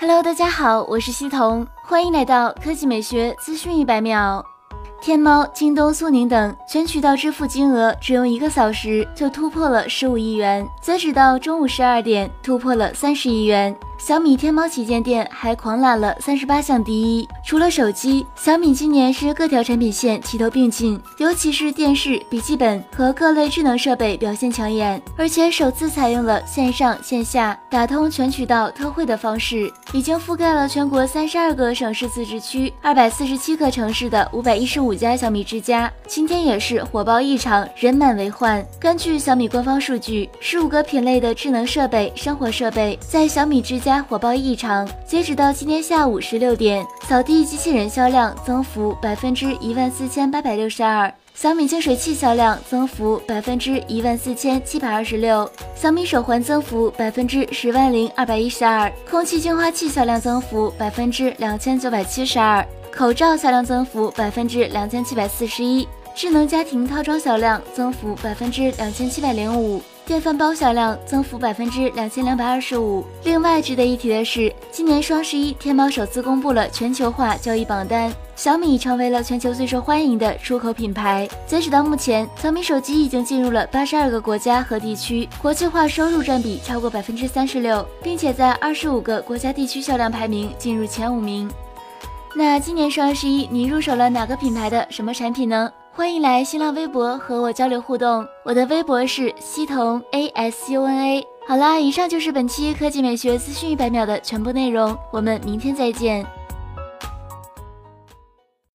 Hello，大家好，我是西彤，欢迎来到科技美学资讯一百秒。天猫、京东、苏宁等全渠道支付金额只用一个小时就突破了十五亿元，截止到中午十二点，突破了三十亿元。小米天猫旗舰店还狂揽了三十八项第一。除了手机，小米今年是各条产品线齐头并进，尤其是电视、笔记本和各类智能设备表现抢眼，而且首次采用了线上线下打通全渠道特惠的方式，已经覆盖了全国三十二个省市自治区、二百四十七个城市的五百一十五家小米之家。今天也是火爆异常，人满为患。根据小米官方数据，十五个品类的智能设备、生活设备在小米之家。火爆异常，截止到今天下午十六点，扫地机器人销量增幅百分之一万四千八百六十二，小米净水器销量增幅百分之一万四千七百二十六，小米手环增幅百分之十万零二百一十二，空气净化器销量增幅百分之两千九百七十二，口罩销量增幅百分之两千七百四十一，智能家庭套装销量增幅百分之两千七百零五。电饭煲销量增幅百分之两千两百二十五。另外值得一提的是，今年双十一，天猫首次公布了全球化交易榜单，小米成为了全球最受欢迎的出口品牌。截止到目前，小米手机已经进入了八十二个国家和地区，国际化收入占比超过百分之三十六，并且在二十五个国家地区销量排名进入前五名。那今年双十一，你入手了哪个品牌的什么产品呢？欢迎来新浪微博和我交流互动，我的微博是西彤 A S U N A。好啦，以上就是本期科技美学资讯一百秒的全部内容，我们明天再见。